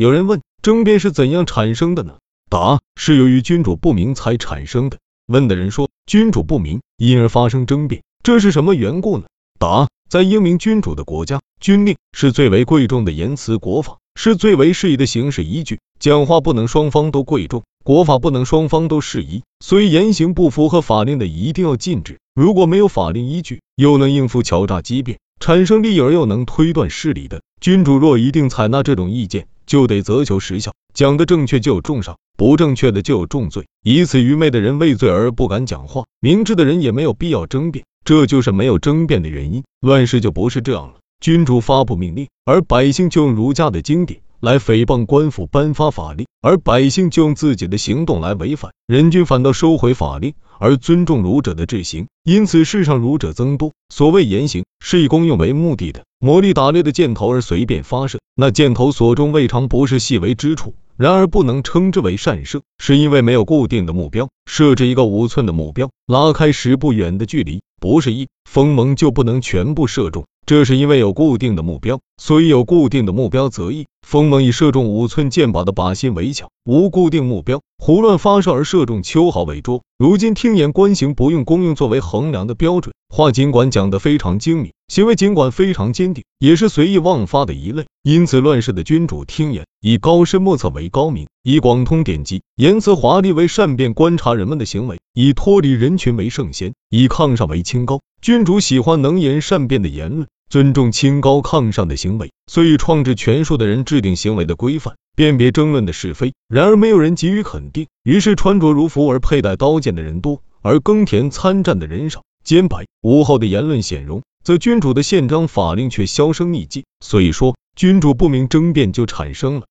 有人问，争辩是怎样产生的呢？答：是由于君主不明才产生的。问的人说，君主不明，因而发生争辩，这是什么缘故呢？答：在英明君主的国家，军令是最为贵重的言辞国法，是最为适宜的行事依据。讲话不能双方都贵重，国法不能双方都适宜，所以言行不符合法令的一定要禁止。如果没有法令依据，又能应付敲诈激辩，产生利益而又能推断事理的君主，若一定采纳这种意见，就得责求实效。讲的正确就有重赏，不正确的就有重罪。以此愚昧的人畏罪而不敢讲话，明智的人也没有必要争辩，这就是没有争辩的原因。乱世就不是这样了，君主发布命令，而百姓就用儒家的经典来诽谤官府颁发法令，而百姓就用自己的行动来违反，人君反倒收回法令，而尊重儒者的志行。因此世上儒者增多。所谓言行是以功用为目的的，磨砺打猎的箭头而随便发射，那箭头所中未尝不是细微之处。然而不能称之为善射，是因为没有固定的目标。设置一个五寸的目标，拉开十步远的距离，不是一锋芒就不能全部射中。这是因为有固定的目标，所以有固定的目标则一。锋芒以射中五寸箭靶的靶心为巧，无固定目标，胡乱发射而射中秋毫为拙。如今听言观行不用功用作为衡量的标准，话尽管讲得非常精明，行为尽管非常坚定，也是随意妄发的一类。因此乱世的君主听言以高深莫测为高明，以广通典籍、言辞华丽为善变观察人们的行为，以脱离人群为圣贤，以抗上为清高。君主喜欢能言善辩的言论。尊重清高抗上的行为，所以创制权术的人制定行为的规范，辨别争论的是非。然而没有人给予肯定，于是穿着儒服而佩戴刀剑的人多，而耕田参战的人少。兼白无后的言论显容，则君主的宪章法令却销声匿迹。所以说，君主不明争辩就产生了。